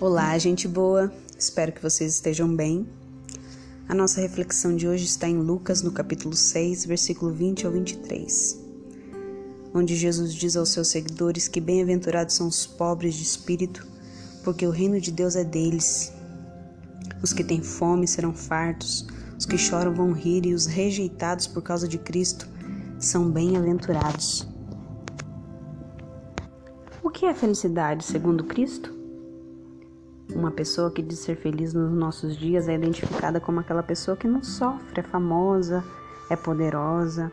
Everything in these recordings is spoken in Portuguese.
Olá, gente boa. Espero que vocês estejam bem. A nossa reflexão de hoje está em Lucas, no capítulo 6, versículo 20 ao 23, onde Jesus diz aos seus seguidores que bem-aventurados são os pobres de espírito, porque o reino de Deus é deles. Os que têm fome serão fartos, os que choram vão rir e os rejeitados por causa de Cristo são bem-aventurados. O que é felicidade segundo Cristo? Uma pessoa que diz ser feliz nos nossos dias é identificada como aquela pessoa que não sofre, é famosa, é poderosa.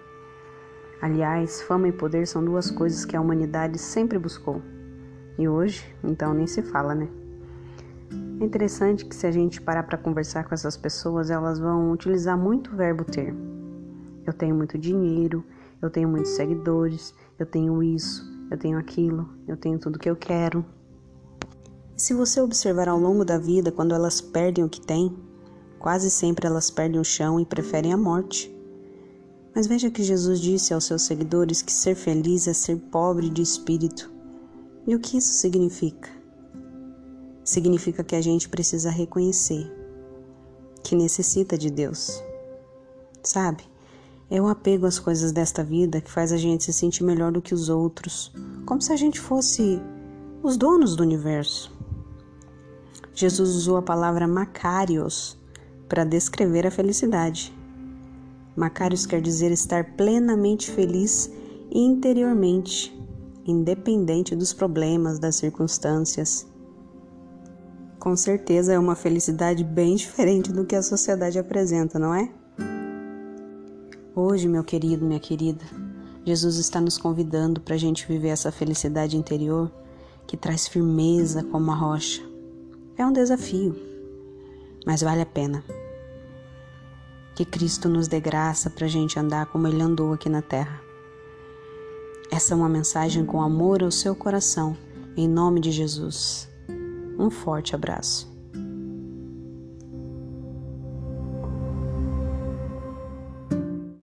Aliás, fama e poder são duas coisas que a humanidade sempre buscou. E hoje, então, nem se fala, né? É interessante que se a gente parar para conversar com essas pessoas, elas vão utilizar muito o verbo ter. Eu tenho muito dinheiro, eu tenho muitos seguidores, eu tenho isso, eu tenho aquilo, eu tenho tudo que eu quero. Se você observar ao longo da vida, quando elas perdem o que têm, quase sempre elas perdem o chão e preferem a morte. Mas veja que Jesus disse aos seus seguidores que ser feliz é ser pobre de espírito. E o que isso significa? Significa que a gente precisa reconhecer que necessita de Deus. Sabe? É o apego às coisas desta vida que faz a gente se sentir melhor do que os outros, como se a gente fosse os donos do universo. Jesus usou a palavra Macarios para descrever a felicidade. Macarios quer dizer estar plenamente feliz interiormente, independente dos problemas, das circunstâncias. Com certeza é uma felicidade bem diferente do que a sociedade apresenta, não é? Hoje, meu querido, minha querida, Jesus está nos convidando para a gente viver essa felicidade interior que traz firmeza como a rocha é um desafio, mas vale a pena. Que Cristo nos dê graça para a gente andar como Ele andou aqui na terra. Essa é uma mensagem com amor ao seu coração, em nome de Jesus. Um forte abraço.